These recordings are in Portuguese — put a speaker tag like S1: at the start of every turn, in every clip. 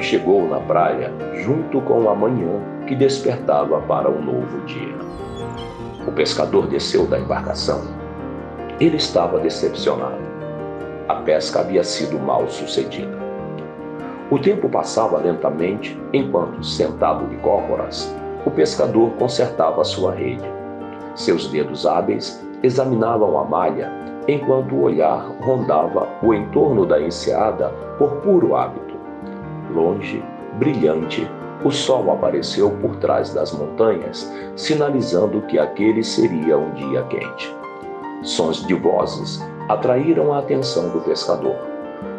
S1: chegou na praia junto com a manhã que despertava para um novo dia. O pescador desceu da embarcação. Ele estava decepcionado. A pesca havia sido mal sucedida. O tempo passava lentamente enquanto, sentado de cócoras, o pescador consertava sua rede. Seus dedos hábeis examinavam a malha enquanto o olhar rondava o entorno da enseada por puro hábito. Longe, brilhante, o sol apareceu por trás das montanhas, sinalizando que aquele seria um dia quente. Sons de vozes atraíram a atenção do pescador.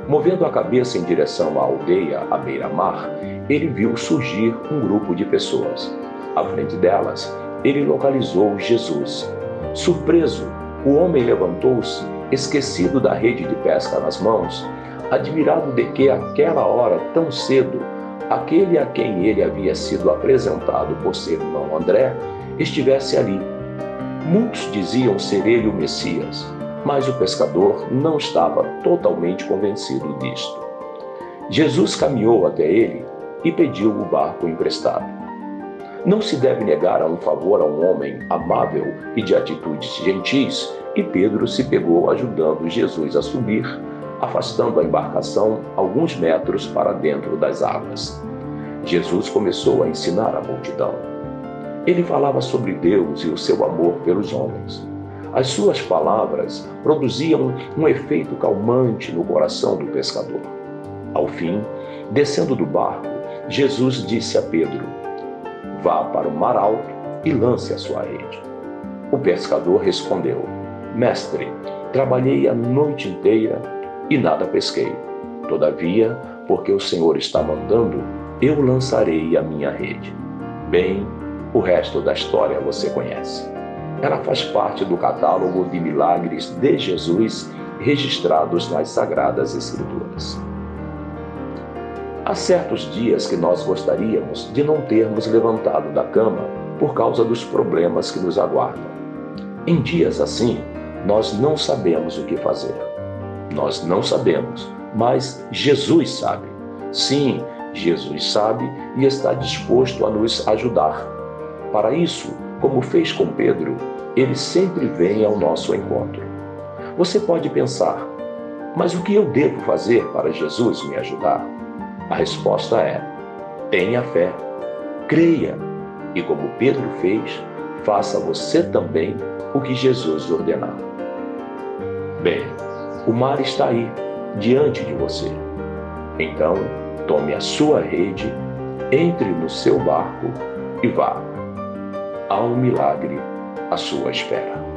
S1: Movendo a cabeça em direção à aldeia à beira-mar, ele viu surgir um grupo de pessoas. À frente delas, ele localizou Jesus. Surpreso, o homem levantou-se, esquecido da rede de pesca nas mãos, admirado de que, àquela hora tão cedo, aquele a quem ele havia sido apresentado por seu irmão André estivesse ali. Muitos diziam ser ele o Messias, mas o pescador não estava totalmente convencido disto. Jesus caminhou até ele e pediu o barco emprestado. Não se deve negar a um favor a um homem amável e de atitudes gentis, e Pedro se pegou ajudando Jesus a subir, afastando a embarcação alguns metros para dentro das águas. Jesus começou a ensinar a multidão. Ele falava sobre Deus e o seu amor pelos homens. As suas palavras produziam um efeito calmante no coração do pescador. Ao fim, descendo do barco, Jesus disse a Pedro: Vá para o mar alto e lance a sua rede. O pescador respondeu: Mestre, trabalhei a noite inteira e nada pesquei. Todavia, porque o Senhor está mandando, eu lançarei a minha rede. Bem, o resto da história você conhece. Ela faz parte do catálogo de milagres de Jesus registrados nas Sagradas Escrituras. Há certos dias que nós gostaríamos de não termos levantado da cama por causa dos problemas que nos aguardam. Em dias assim, nós não sabemos o que fazer. Nós não sabemos, mas Jesus sabe. Sim, Jesus sabe e está disposto a nos ajudar. Para isso, como fez com Pedro, ele sempre vem ao nosso encontro. Você pode pensar, mas o que eu devo fazer para Jesus me ajudar? A resposta é: tenha fé, creia, e como Pedro fez, faça você também o que Jesus ordenar. Bem, o mar está aí, diante de você. Então, tome a sua rede, entre no seu barco e vá. Há um milagre à sua espera.